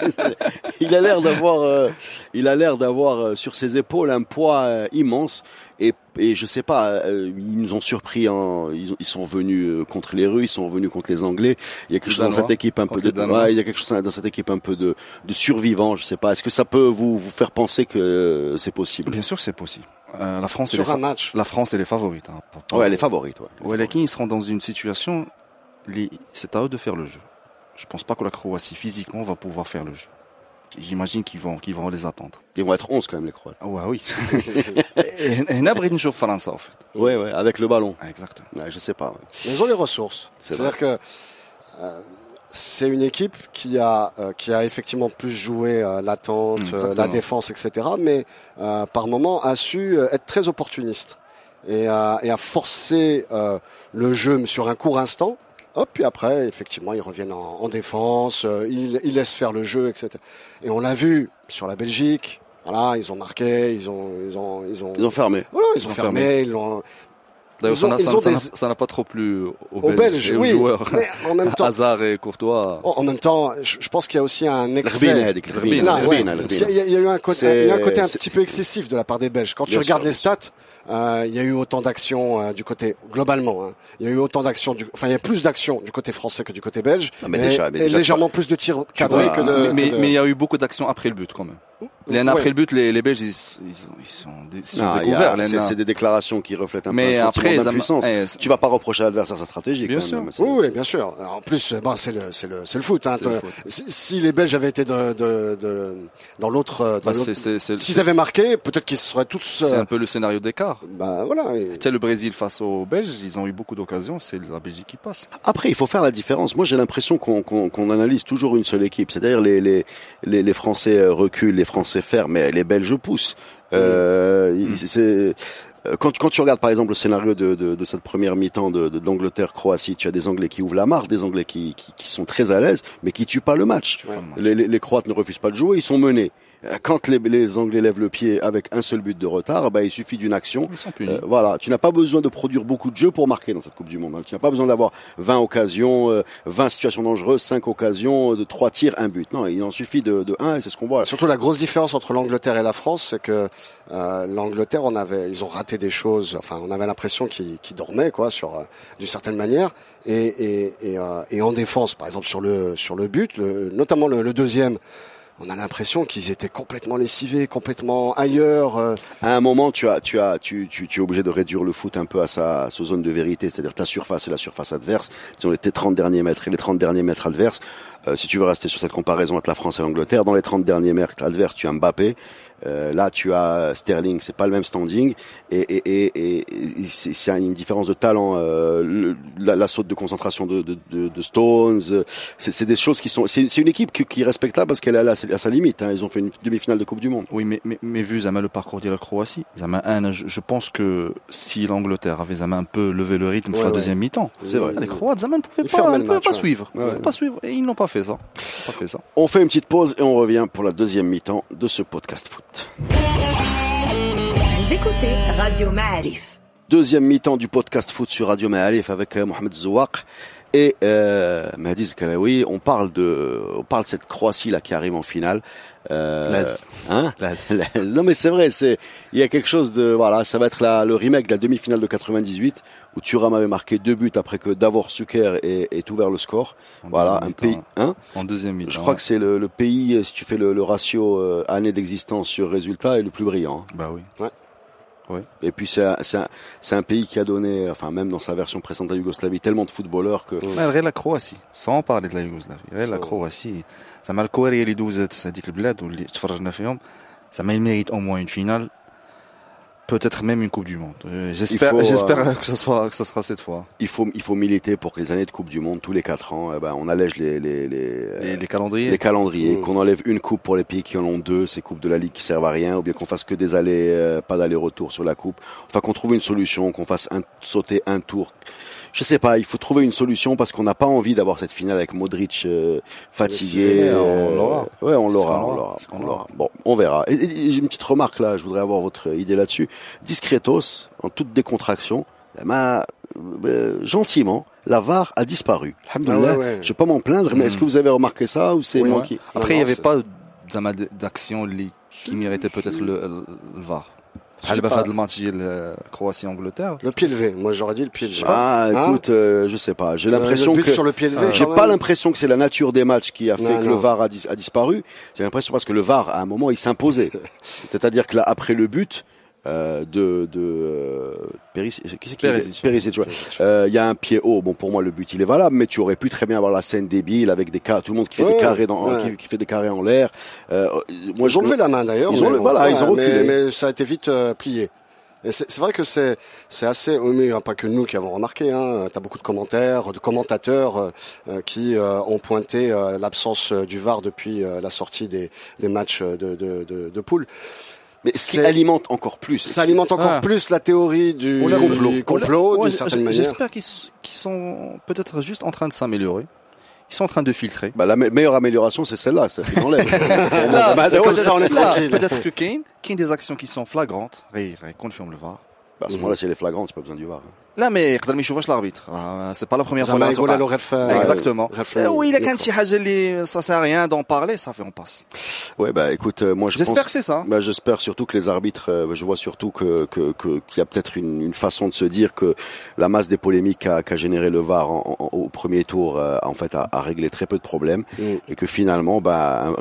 Il a l'air d'avoir, euh, il a l'air d'avoir euh, sur ses épaules un poids euh, immense. Et, et je sais pas, euh, ils nous ont surpris. Ils, ont- ils sont venus euh, contre les Russes, ils sont venus contre les Anglais. Il y a quelque chose dans cette équipe un peu de, les ouais, il y a quelque chose dans cette équipe un peu de, de survivants. Je sais pas. Est-ce que ça peut vous vous faire penser que euh, c'est possible? Bien sûr, c'est possible. Euh, la France, elle est Sur un match. la France, elle est favorite. Hein, Pas- pas- Ouais, elle est favorite. Ouais. Walakin, ils seront dans une situation, les- c'est à eux de faire le jeu. Je pense pas que la Croatie, physiquement, va pouvoir faire le jeu j'imagine qu'ils vont, qu'ils vont les attendre. Ils vont être 11 quand même, les Croates. Ah ouais, oui. Et Nabrin chauffe France, en fait. Ouais, ouais, avec le ballon. Ah, exactement. Ouais, je sais pas. Ouais. Ils ont les ressources. C'est-à-dire que euh, c'est une équipe qui a, euh, qui a effectivement plus joué euh, l'attente, mm, euh, la défense, etc. Mais euh, par moment a su euh, être très opportuniste. Et, et a forcé le jeu sur un court instant, Hop, puis après, effectivement, ils reviennent en, en défense, euh, ils, ils laissent faire le jeu, etc. Et on l'a vu sur la Belgique. Voilà, ils ont marqué, ils ont, ils ont, ils ont, Ils ont fermé. voilà, ils ont ont fermé, fermé. ils l'ont. D'ailleurs, ça n'a pas trop plu aux, aux Belges, aux oui, joueurs. Mais en même temps, Hazard et Courtois. Oh, en même temps, je, pense qu'il y a aussi un excès. Il y, a eu un côté, un, côté un petit peu excessif de la part des Belges. Quand tu regardes les stats, euh, il y a eu autant d'actions euh, du côté globalement. Hein, il y a eu autant d'actions, du... enfin il y a plus d'actions du côté français que du côté belge. Non, mais et, déjà, mais et légèrement plus de tirs cadrés que de... mais il y a eu beaucoup d'actions après le but quand même. L'année Ouais. après le but, les, les Belges, ils, ils, sont- ils sont, dé- ils sont Ah, découverts. c'est-. C'est des déclarations qui reflètent un Mais peu un après, d'impuissance. eh, Tu vas pas reprocher à l'adversaire sa stratégie. Bien quand sûr. même. C'est- Oui, oui, bien sûr. Alors, en plus, bon, c'est le, c'est le, c'est le foot. Hein. C'est le Toi, foot. Si, si les Belges avaient été de, de, de- dans l'autre, euh, Bah, c'est- c'est- c'est- s'ils c'est- avaient marqué, peut-être qu'ils seraient tous. C'est euh, un peu le scénario d'écart. bah voilà. oui. Tu sais, le Brésil face aux Belges, ils ont eu beaucoup d'occasions, c'est la Belgique qui passe. Après, il faut faire la différence. Moi, j'ai l'impression qu'on analyse toujours une seule équipe. C'est-à-dire les, les, les, les Français euh, reculent, les Français ferment, mais les Belges poussent. Euh, c'est euh, quand, quand tu regardes par exemple le scénario de, de, de cette première mi-temps de, d'Angleterre-Croatie, tu as des Anglais qui ouvrent la marche, des Anglais qui, qui, qui sont très à l'aise, mais qui tuent pas le match. Les, les, les Croates ne refusent pas de jouer, ils sont menés. Quand les, les Anglais lèvent le pied avec un seul but de retard, bah, il suffit d'une action Ils sont punis. euh, voilà, tu n'as pas besoin de produire beaucoup de jeux pour marquer dans cette Coupe du Monde. hein. Tu n'as pas besoin d'avoir 20 occasions, euh, 20 situations dangereuses, 5 occasions, euh, de 3 tirs, un but. Non, il en suffit de, de 1 et c'est ce qu'on voit. Surtout la grosse différence entre l'Angleterre et la France, c'est que euh, l'Angleterre, on avait, ils ont raté des choses. Enfin, on avait l'impression qu'ils qu'ils dormaient, quoi, sur euh, d'une certaine manière. Et, et, et, euh, et en défense, par exemple sur le sur le but, le- notamment le, le deuxième, on a l'impression qu'ils étaient complètement lessivés, complètement ailleurs. euh. À un moment, tu as, tu as, tu, tu, tu es obligé de réduire le foot un peu à sa, sa zone de vérité, c'est-à-dire ta surface et la surface adverse. Disons les tes 30 derniers mètres et les 30 derniers mètres adverses. Euh, si tu veux rester sur cette comparaison entre la France et l'Angleterre, dans les 30 derniers mètres adverses, tu as Mbappé. Euh, là, tu as Sterling, c'est pas le même standing, et, et, et, et, c'est une différence de talent. Euh, le- la, la saute de concentration de, de, de, de Stones, c'est des choses qui sont. C'est une équipe qui, qui est respectable parce qu'elle est à, sa limite. Hein. Ils ont fait une demi-finale de Coupe du Monde. Oui, mais, mais, mais vu Zama, le parcours de la Croatie, Zama, je, je pense que si l'Angleterre avait Zama un peu levé le rythme sur Ouais, la ouais. deuxième mi-temps, C'est vrai. les Croates, Zama ne pouvaient Ils pas, ne pouvaient match, pas ouais. suivre. Ils pouvaient pas suivre. Et ils n'ont pas fait ça. Ils n'ont pas fait ça. On fait une petite pause et on revient pour la deuxième mi-temps de ce podcast foot. Vous écoutez Radio Ma'arif. Deuxième mi-temps du podcast foot sur Radio Ma'alif avec euh, Mohamed Zouak et euh, Mahdi Zkalaoui. On parle de, on parle de cette Croatie là qui arrive en finale. Euh. Hein. Non mais c'est vrai, c'est il y a quelque chose de voilà, ça va être la, le remake de la demi-finale de 98 où Thuram avait marqué deux buts après que Davor Suker ait, ouvert le score. Voilà, un pays. En deuxième mi-temps. Je crois que c'est le, pays, euh, si tu fais le, ratio euh, année d'existence sur résultat, est le plus brillant. Hein. Bah oui. Ouais. Ouais. Et puis c'est un, pays qui a donné, enfin même dans sa version précédente à Yougoslavie, tellement de footballeurs que. Malgré la Croatie, sans parler de la Yougoslavie, la Croatie, ça m'a le corps et les 12 c'est-à-dire que le bled, ça m'a mérite au moins une finale peut-être même une coupe du monde Euh, j'espère j'espère euh, que ça soit que ça sera cette fois il faut, il faut militer pour que les années de Coupe du Monde, tous les quatre ans, eh ben, on allège les, les, les, les, les calendriers les calendriers, Mm. qu'on enlève une coupe pour les pays qui en ont deux, ces coupes de la Ligue qui servent à rien, ou bien qu'on fasse que des allers, euh, pas d'aller-retour sur la coupe. Enfin, qu'on trouve une solution, qu'on fasse un, sauter un tour je sais pas, il faut trouver une solution parce qu'on n'a pas envie d'avoir cette finale avec Modric euh, fatigué. On l'aura. Euh, ouais, on l'aura, on l'aura. Bon, on verra. Et, une petite remarque là, je voudrais avoir votre idée là-dessus. Discretos, en toute décontraction, m'a euh, euh, gentiment la VAR a disparu. Alhamdoulilah, ah je vais pas m'en plaindre, mais est-ce que vous avez remarqué ça ou c'est oui, manqué. Après, il n'y avait pas d'action qui méritait peut-être le VAR. Le match Croatie-Angleterre. Le pied levé. Moi, j'aurais dit le pied levé. Ah, hein écoute, euh, je sais pas. J'ai euh, l'impression que. sur le pied levé. Ah. J'ai pas l'impression que c'est la nature des matchs qui a fait que le VAR a, a disparu. J'ai l'impression parce que le VAR, à un moment, il s'imposait. C'est-à-dire que là, après le but, euh, de de euh, qui c'est qui. Perisic, ouais. Euh, Il y a un pied haut. Bon, pour moi, le but il est valable, mais tu aurais pu très bien avoir la scène débile avec des cas, tout le monde qui fait Ouais, des carrés dans, ouais. qui, qui fait des carrés en l'air. Euh, moi, Ils ont levé la main d'ailleurs. Ils ont mais- voilà, ils ont mais, reculé. mais ça a été vite euh, plié. Et c'est vrai que c'est c'est assez, mais hein, pas que nous qui avons remarqué. Hein, T'as beaucoup de commentaires, de commentateurs euh, euh, qui euh, ont pointé euh, l'absence euh, du VAR depuis euh, la sortie des, des matchs de, de, de, de poule. Mais ce qui c'est- alimente encore plus. Ça alimente encore Ah. plus la théorie du On complot, ouais, d'une certaine manière. J'espère qu'ils sont peut-être juste en train de s'améliorer. Ils sont en train de filtrer. Bah, la me- meilleure amélioration, c'est celle-là, ça fait enlève. Bah, comme peut-être- ça, on est tranquille. Peut-être que Kane, Kane des actions qui sont flagrantes, Ray, Ray, confirme le VAR. bah, à ce moment-là, si elle est flagrante, c'est pas besoin du voir. hein. لا mais يقدر ما يشوفش l'arbitre راه c'est pas la première fois زعما اللي يقول نسمع. له غير في- exactement غير في- Eh oui, il a كانت شي حاجه اللي ça sert à rien d'en parler ça fait on passe Ouais, bah, écoute, euh, moi, je j'espère pense. que c'est ça Bah, j'espère surtout que les arbitres, euh, je vois surtout que que que- qu'il y a peut-être une, une façon de se dire que la masse des polémiques qu'a qu'a généré le VAR en- en- au premier tour, euh, en fait, a, a réglé très peu de problèmes Mm. et que finalement, bah, un-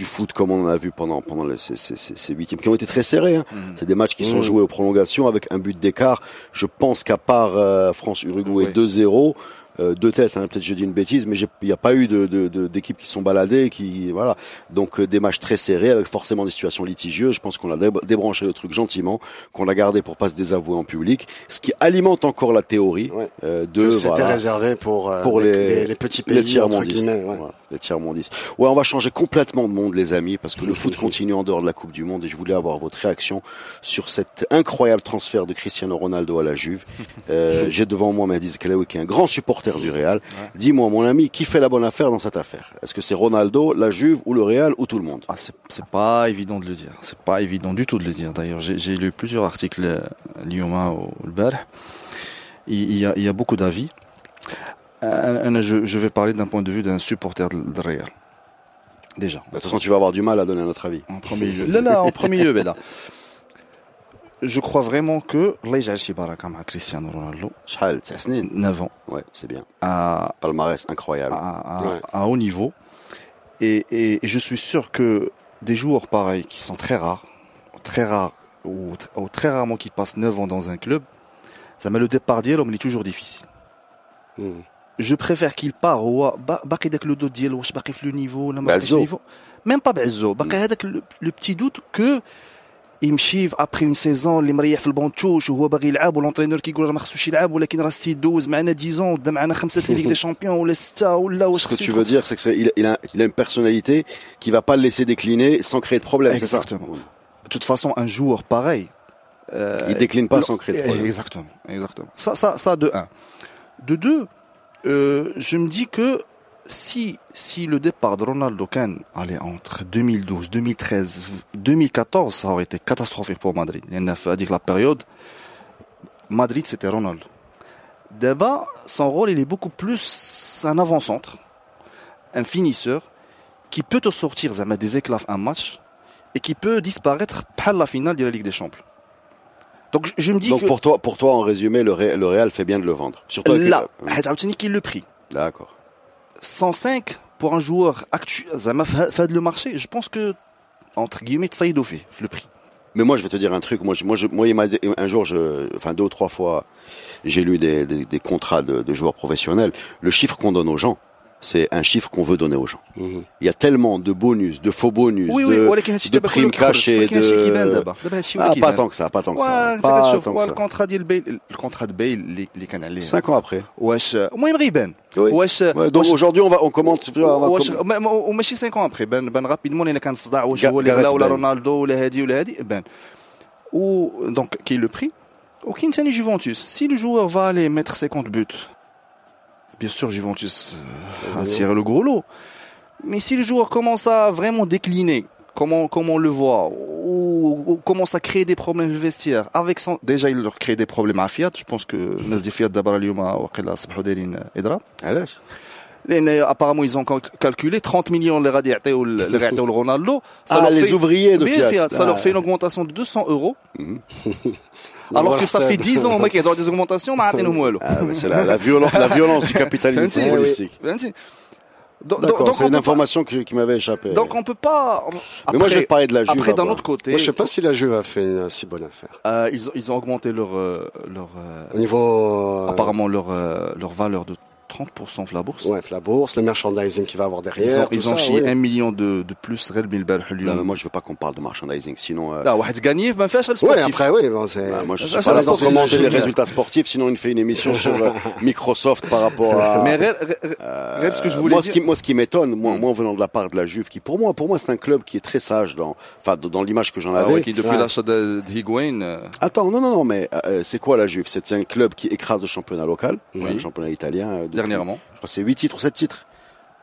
du foot comme on en a vu pendant pendant les, ces, ces, ces, ces huitièmes qui ont été très serrés. Hein. C'est des matchs qui sont Mm. joués aux prolongations avec un but d'écart. Je pense qu'à part euh, France-Uruguay Oui. 2-0. euh, deux têtes, hein, peut-être je dis une bêtise, mais il n'y a pas eu de, de, de- d'équipes qui sont baladées, qui voilà. Donc euh, des matchs très serrés avec forcément des situations litigieuses. Je pense qu'on a dé- débranché le truc gentiment, qu'on l'a gardé pour pas se désavouer en public, ce qui alimente encore la théorie Ouais. euh, de Que c'était voilà, réservé pour, euh, pour les, les, petits pays les tiers entre guillemets. ouais. Voilà, Ouais, on va changer complètement de monde, les amis, parce que le foot continue en dehors de la Coupe du Monde et je voulais avoir votre réaction sur cet incroyable transfert de Cristiano Ronaldo à la Juve. Euh, j'ai devant moi Mehdi Kalaoui qui est un grand supporter du Real. Dis-moi, mon ami, qui fait la bonne affaire dans cette affaire? Est-ce que c'est Ronaldo, la Juve ou le Real ou tout le monde? Ah, c'est pas évident de le dire. C'est pas évident du tout de le dire. D'ailleurs, j'ai lu plusieurs articles, euh, Lyoma ou le il y a beaucoup d'avis je, vais parler d'un point de vue d'un supporter de Real. Déjà. Bah, de toute façon, tu vas avoir du mal à donner notre avis. En premier lieu. Là, là, en premier lieu, Bella. Je crois vraiment que Leijal Shibara, comme Cristiano Ronaldo. Chal, 9 ans. Ouais, c'est bien. À, Palmarès, incroyable. À, haut niveau. Et, je suis sûr que des joueurs pareils, qui sont très rares, très rares, ou, très rarement qui passent 9 ans dans un club, ça met le départ d'Yelom, il est toujours difficile. Mmh Je préfère qu'il part هو با- باقي داك لو دوت ديالو واش باقي في لو نيفو ولا ما باقيش في بعزو. لو نيفو ميم با بعزو باقي هذاك لو بتي دوت كو يمشي ابري اون سيزون اللي مريح في البونتوش وهو باغي يلعب والونترينور كيقول راه ما خصوش يلعب ولكن راه سي دوز معنا 10 ودى معنا خمسه ليغ دي شامبيون ولا سته ولا واش Ce que خصو tu veux dire, c'est que c'est- il, il a, il a une personnalité qui va pas le laisser décliner sans créer de problème, c'est ça Exactement. De toute façon, un joueur pareil. euh, Il décline pas non, sans créer de problème. Exactement, exactement. Ça, ça, ça de un. De deux, euh, je me dis que si, si le départ de Ronaldo Kane allait entre 2012, 2013, 2014, ça aurait été catastrophique pour Madrid. Il y a à dire la période. Madrid, c'était Ronaldo. D'abord, son rôle, il est beaucoup plus un avant-centre, un finisseur, qui peut te sortir des éclats un match et qui peut disparaître par la finale de la Ligue des Champions. Donc je, me dis Donc que pour toi, pour toi, en résumé, le, Real fait bien de le vendre. Surtout là, Hatzabtini qui le hein. prix. D'accord. 105 pour un joueur actuel, ça m'a fait le marché. Je pense que entre guillemets, ça y fait le prix. Mais moi, je vais te dire un truc. Moi, moi, moi un jour, enfin deux ou trois fois, j'ai lu des, contrats de, joueurs professionnels. Le chiffre qu'on donne aux gens, c'est un chiffre qu'on veut donner aux gens. Mhm. Il y a tellement de bonus, de faux bonus, Oui oui de, ولكن هادشي de دابا كله primes كيخرج، cachées, ولكن هادشي كيبان de... دابا دابا هادشي هو Ah, pas كيبان. tant que ça, pas tant que ça. وانت Pas كتشوف tant que ça. الكونترا ديال بيل الكونترا ديال بيل اللي اللي كان عليه Cinq ans après. واش المهم غيبان Oui. واش Ouais, donc واش aujourd'hui, on va, on commente. tu vois, on va واش com- ما- ما- وماشي 5 ans ابري بان بان رابيدمون الا كان صداع واش Ga- هو اللي Gareth غلا ولا Bale. رونالدو ولا هادي ولا هادي بان و دونك كاين لو بري وكاين ثاني جوفنتوس سي لو جوور va aller mettre 50 buts bien sûr Juventus euh, a tiré le gros lot mais si le joueur commence à vraiment décliner comment comment on le voit ou, ou commence à créer des problèmes dans le vestiaire avec son déjà il leur crée des problèmes à Fiat je pense que الناس ديال Fiat دابا اليوم واقيلا اصبحوا دايرين اضراب علاش؟ لان apparemment ils ont cal- calculé 30 millions اللي غادي يعطيو ل- اللي غيعطيو لرونالدو ça Ah, leur les fait- ouvriers de Bien Fiat. ça leur Ah. fait une augmentation de 200 euros Mhm. Alors que ça fait 10 ans, mec, il y a des augmentations, ah, mais c'est la, la, violence, la violence du capitalisme politique. D'accord, c'est une information qui, m'avait échappé. Donc on peut pas. Mais moi je vais parler de la Juve. Après, d'un autre côté. Moi, je sais pas si la Juve a fait une si bonne affaire. Euh, ils, ont, ils, ont augmenté leur euh, leur. Euh, Au niveau. Apparemment leur leur valeur de 30% Flabourse. Ouais, Flabourse, le merchandising qui va avoir derrière. Ils ont, ils ont chié 1 million de, de plus Non, mais moi, je veux pas qu'on parle de merchandising, sinon. Euh... Non, on gagner, ben, fait sportif. Ouais, après, oui, bon, c'est. Bah, moi, je suis pas là pour commenter les résultats sportifs, sinon, on fait une émission sur euh, Microsoft par rapport à. Mais, euh, ce que je voulais moi, dire... Ce qui, moi, ce qui m'étonne, moi, moi, venant de la part de la Juve, qui, pour moi, pour moi, c'est un club qui est très sage dans, enfin, dans l'image que j'en ah avais. Ah ouais, qui, depuis l'achat de, Higuain. Euh. Attends, non, non, non, mais, c'est quoi la Juve? C'est un club qui écrase le championnat local, le championnat italien dernièrement. Je crois que c'est 8 titres ou 7 titres.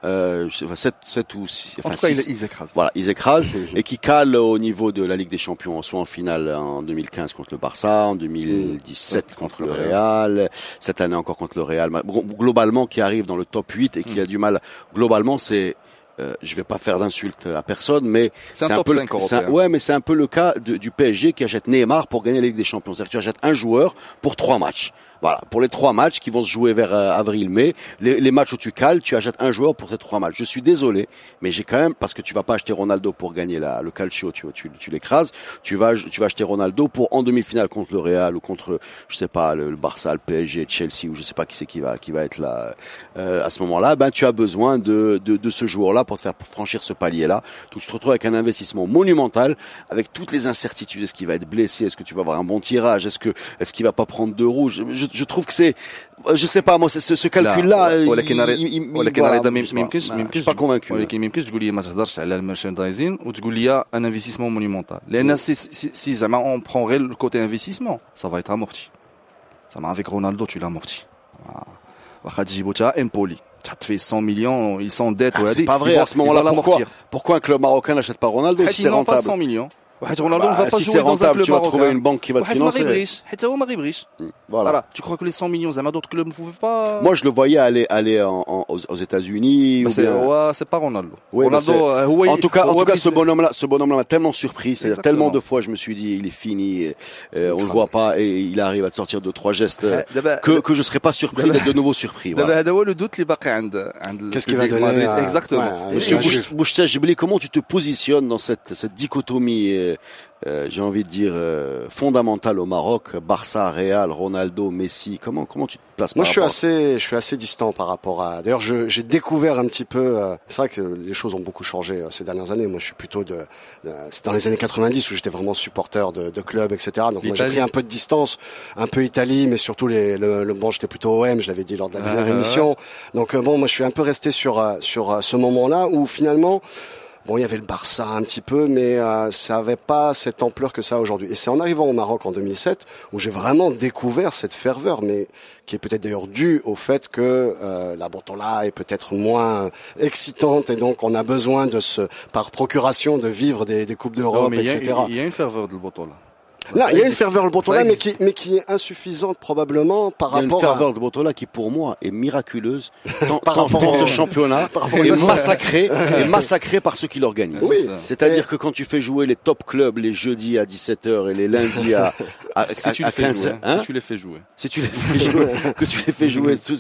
Euh, enfin, 7, 7 ou 6. En tout cas, ils, ils écrasent. Voilà, ils écrasent et qui calent au niveau de la Ligue des Champions, soit en finale en 2015 contre le Barça, en 2017 contre le Real, cette année encore contre le Real. Globalement, qui arrive dans le top 8 et qui a du mal. Globalement, c'est euh, je vais pas faire d'insultes à personne, mais C'est un peu 5 le, un- ouais, mais c'est un peu le cas de- du PSG qui achète Neymar pour gagner la Ligue des Champions. C'est-à-dire que tu achètes un joueur pour trois matchs. Voilà, pour les trois matchs qui vont se jouer vers euh, avril-mai, les, les matchs où tu cales, tu achètes un joueur pour ces trois matchs. Je suis désolé, mais j'ai quand même parce que tu vas pas acheter Ronaldo pour gagner la, le calcio, tu tu, tu l'écrases. Tu vas tu vas acheter Ronaldo pour en demi-finale contre le Real ou contre je sais pas le, le Barça, le PSG, Chelsea ou je sais pas qui c'est qui va qui va être là euh, à ce moment-là. Ben tu as besoin de de, de ce joueur-là pour te faire franchir ce palier-là. Donc tu te retrouves avec un investissement monumental, avec toutes les incertitudes. Est-ce qu'il va être blessé? Est-ce que tu vas avoir un bon tirage? Est-ce que est-ce qu'il va pas prendre deux rouges? je trouve que c'est je sais pas moi c'est ce, ce calcul-là. لا، il- ولكن il- il- ولكن voilà, هذا ما je sais ما pas. يمكنش ما- ما je يمكنش suis pas convaincu. ولكن ما يمكنش تقول لي ما تهضرش على المارشاندايزين وتقول لي ان انفستيسمون مونيمونتال لان سي سي سي زعما اون برون غير le côté investissement ça va être amorti زعما avec Ronaldo tu l'amortis واخا تجيبو تا امبولي تحط فيه 100 millions ils sont dettes Ah, وهذه c'est pas vrai ils à vont- ce moment-là. ils vont Pourquoi, l'amortir. pourquoi un club marocain n'achète pas Ronaldo حيت si ils c'est n'ont pas rentable 100 millions واحد Ronaldo Bah, ne va pas si jouer c'est dans un rentable, club tu vas trouver marocain. une banque qui va te واحد ما financer. غيبغيش حيت هو ما غيبغيش Voilà. Voilà, tu crois que les 100 millions زعما d'autres clubs ne pouvaient pas Moi, je le voyais aller aller en, en- aux, aux États-Unis. ou c'est bien- ouais, c'est pas Ronaldo. Oui, bah, Ronaldo, c'est- euh, هو En tout cas, en هو tout cas, ce بيس- bonhomme-là, ce bonhomme-là m'a tellement surpris. C'est-à-dire Exactement. tellement de fois, je me suis dit, il est fini. euh, on le voit pas et il arrive à te sortir deux trois gestes euh, دابا- que que je serais pas surpris d'être de nouveau surpris. دابا Voilà. هذا هو لو دوت اللي باقي عند عند Qu'est-ce qu'il va البوبليك donner مدريد. à- Exactement. ouais, à- Monsieur la Bouch- Juve. Bouchta Jibli, comment tu te positionnes dans cette cette dichotomie, euh, euh, j'ai envie de dire euh, fondamentale au Maroc, Barça, Real, Ronaldo, Messi. Comment comment tu te places Moi, par je suis assez, je suis assez distant par rapport à. D'ailleurs, je- j'ai découvert un petit peu. euh, c'est vrai que les choses ont beaucoup changé euh, ces dernières années. Moi, je suis plutôt de. c'est dans les années 90 où j'étais vraiment supporter de, de club, etc. Donc, moi, j'ai pris un peu de distance, un peu Italie, mais surtout les. Le, le- bon, j'étais plutôt OM. Je l'avais dit lors de la dernière Ah, ouais. émission. Donc, euh, bon, moi, je suis un peu resté sur euh, sur ce moment-là où finalement. Bon, il y avait le Barça un petit peu, mais euh, ça n'avait pas cette ampleur que ça a aujourd'hui. Et c'est en arrivant au Maroc en 2007 où j'ai vraiment découvert cette ferveur, mais qui est peut-être d'ailleurs due au fait que euh, la Botola est peut-être moins excitante et donc on a besoin de ce, par procuration, de vivre des, des coupes d'Europe, etc. Il y a une ferveur de la Botola. Là, il y a une ferveur le Botola, mais qui, mais qui est insuffisante probablement par Il y a une rapport à. ferveur de Botola qui, pour moi, est miraculeuse. Tant, Par tant- rapport au- ce championnat rapport est massacré, est massacré par ceux qui l'organisent. Oui. C'est-à-dire Et- que quand tu fais jouer les top clubs les jeudis à 17h et les lundis à, à, Si à- tu à les fais 15 jouer, hein, si tu les fais jouer. si tu les fais jouer, que tu les fais jouer, tout-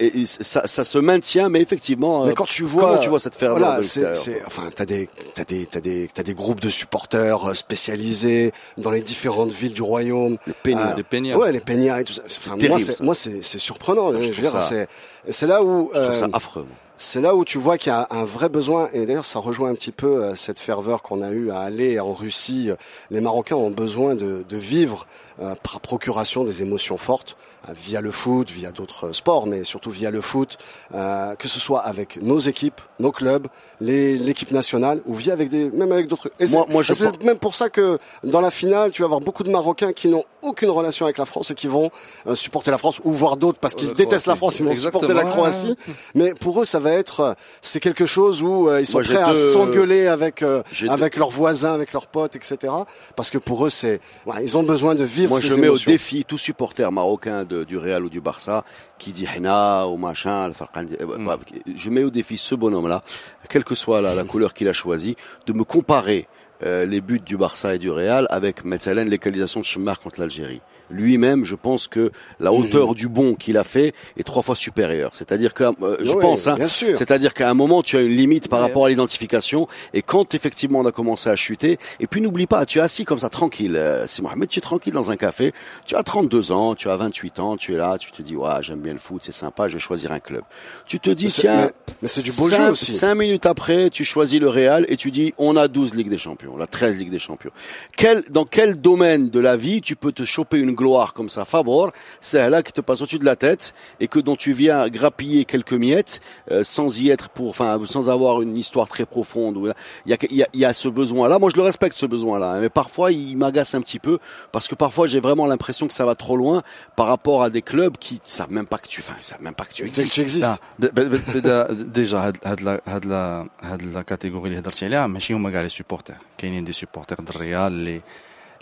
et- et ça, ça se maintient, mais effectivement, Mais euh, quand tu vois, comment tu vois cette ferveur voilà, c'est, enfin, t'as des, t'as des, t'as des, t'as des groupes de supporters euh, spécialisés dans les différentes villes du royaume. Les. Ah, Des Peñas. Ouais, les Peñas et tout ça. Enfin, moi, terrible, c'est, moi, c'est, c'est surprenant. je je veux dire, c'est, c'est là où, Je trouve ça euh, affreux. moi. C'est là où tu vois qu'il y a un vrai besoin, et d'ailleurs ça rejoint un petit peu euh, cette ferveur qu'on a eue à aller en Russie. Les Marocains ont besoin de, de vivre euh, par procuration des émotions fortes, via le foot, via d'autres sports, mais surtout via le foot, euh, que ce soit avec nos équipes, nos clubs, l'équipe nationale, ou via avec des, même avec d'autres. Moi- moi, je pense- même pour ça que dans la finale, tu vas avoir beaucoup de Marocains qui n'ont aucune relation avec la France et qui vont euh, supporter la France, ou voir d'autres parce qu'ils La détestent la. France, ils vont supporter la. Croatie. Mais pour eux, ça va être, euh, c'est quelque chose où euh, ils sont Moi, prêts à deux- s'engueuler avec euh, avec leurs voisins, avec leurs potes, etc. Parce que pour eux, c'est, ouais, ils ont besoin de vivre Moi, ces je mets au émotions. défi tout supporter marocain de- du Real ou du Barça qui dit Hena ou machin, le Farqan, euh, Mm. bref, je mets au défi ce bonhomme-là, quelle que soit la, la couleur qu'il a choisie, de me comparer euh, les buts du Barça et du Real avec Metzalen, l'égalisation de Schmar contre l'Algérie. lui-même, je pense que la Mhm. hauteur du bond qu'il a fait est trois fois supérieure. C'est-à-dire que, euh, je Oui, pense, hein, c'est-à-dire qu'à un moment, tu as une limite par rapport à l'identification. Et quand effectivement on a commencé à chuter, et puis n'oublie pas, tu es assis comme ça tranquille. Euh, C'est Mohamed, tu es tranquille dans un café. Tu as 32 ans, tu as 28 ans, tu es là, tu te dis, ouais, j'aime bien le foot, c'est sympa, je vais choisir un club. Tu te dis, Mais tiens, mais- mais c'est du beau cinq- jeu aussi. Cinq minutes après, tu choisis le Real et tu dis, on a 12 Ligues des Champions, la 13 Ligue des Champions. Quel, dans quel domaine de la vie tu peux te choper une gloire comme ça, Fabor, c'est là qui te passe au-dessus de la tête et que dont tu viens grappiller quelques miettes euh, sans y être pour, enfin, sans avoir une histoire très profonde. ou- Il y a, il y a, il y a ce besoin-là. Moi, je le respecte ce besoin-là, hein, mais parfois il m'agace un petit peu parce que parfois j'ai vraiment l'impression que ça va trop loin par rapport à des clubs qui savent même pas que tu, enfin, ils savent même pas que tu Dès que existes. tu existes. لا ب- ب- ب- بدا ديجا هاد هاد لا هاد لا هاد لا كاتيجوري اللي هضرتي عليها ماشي هما كاع لي سوبورتر كاينين دي سوبورتر د الريال اللي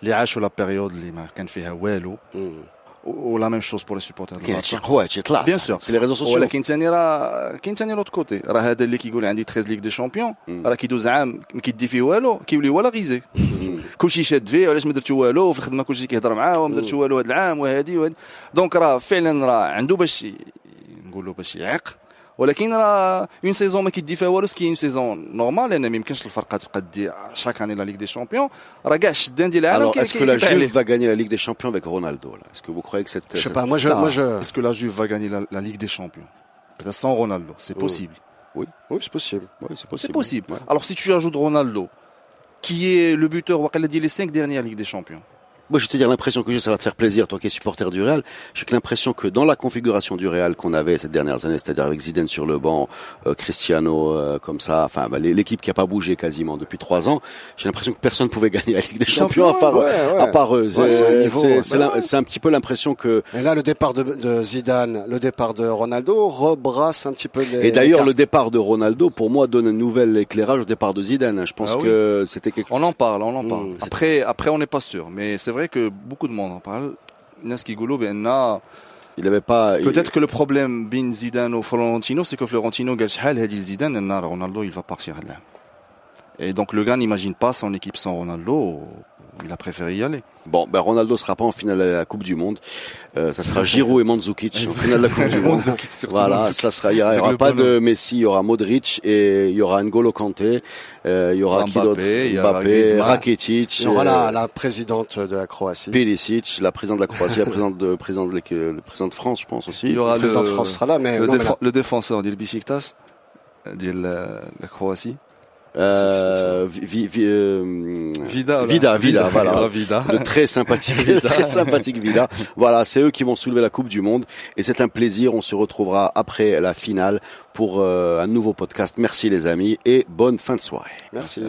اللي عاشوا لا بيريود اللي ما كان فيها والو. ولا ميم شوز بور لي سوبورتر د كاين شي البارسا. قوات شي طلع بيان سور سي لي ريزو سوسيو ولكن ثاني راه كاين ثاني لوت كوتي. راه هذا اللي كيقول عندي 13 ليغ دي شامبيون. راه كيدوز عام ما كيدي فيه والو. كيولي ولا غيزي. كلشي شاد فيه علاش ما درتو والو؟ وفي الخدمة كلشي كيهضر معاه وما درتو والو هذا العام وهادي وهادي دونك راه فعلا راه عنده باش نقولوا باش يعق ولكن راه اون سيزون ما كيدي فيها والو سكي اون سيزون نورمال لان ما يمكنش الفرقه تبقى دي شاك اني لا ليغ دي شامبيون راه كاع الشدان ديال العالم Alors, كي- est-ce que كي- la كيطيح عليه. Juve va gagner la Ligue des Champions avec Ronaldo là Est-ce que vous croyez que cette, Je sais cette- pas, moi je, Non. moi je, Est-ce que la Juve va gagner la, la Ligue des Champions Peut-être sans Ronaldo, c'est Oh. possible. oui, c'est possible. Oui, c'est possible. C'est possible. Ouais. Alors si tu ajoutes Ronaldo, qui est le buteur, on a dit les cinq dernières Ligues des Champions. Moi, je vais te dire l'impression que j'ai, ça va te faire plaisir, toi qui es supporter du Real. J'ai que l'impression que dans la configuration du Real qu'on avait ces dernières années, c'est-à-dire avec Zidane sur le banc, euh, Cristiano euh, comme ça, enfin bah, l'é- l'équipe qui a pas bougé quasiment depuis trois ans, j'ai l'impression que personne pouvait gagner la Ligue des Champions à part, ouais, ouais. à part eux. Ouais, c'est un C'est- niveau, c'est- bah c'est la- ouais. c'est un petit peu l'impression que. Et là, le départ de, de Zidane, le départ de Ronaldo rebrasse un petit peu les. Et d'ailleurs, les le départ de Ronaldo, pour moi, donne un nouvel éclairage au départ de Zidane. Je pense Ah oui. que c'était quelque On en parle, on en parle. Mm, c'est- après, après, on n'est pas sûr. Mais c'est vrai que beaucoup de monde en parle. Il avait pas. Peut-être que le problème bin Zidane ou Florentino, c'est que Florentino Zidane, Ronaldo, il va partir là. Et donc le gars n'imagine pas son équipe sans Ronaldo. Il a préféré y aller. Bon, ben Ronaldo sera pas en finale de la Coupe du Monde. Euh, ça sera Giroud et Mandzukic en finale de la Coupe du Monde. Voilà, ça sera. Il y aura, il y aura pas de Messi, il y aura Modric et il y aura N'Golo Kanté. Euh, il y aura Mbappé, qui d'autre? il y aura Mbappé. Rakitic, Il y aura euh, la, la présidente de la Croatie. Perisic, la présidente de la Croatie, la présidente de présidente de, l'équipe- le président de France, je pense aussi. Il y aura Le président le- de France sera là, mais, Le, non, mais défo- là- le défenseur Besiktas, de la, la Croatie. Euh, vi, vi- euh, Vida. Vida, Vida, voilà. Vida. Le très sympathique, Vida. très sympathique Vida. Voilà, c'est eux qui vont soulever la Coupe du Monde et c'est un plaisir. On se retrouvera après la finale pour euh, un nouveau podcast. Merci les amis et bonne fin de soirée. Merci.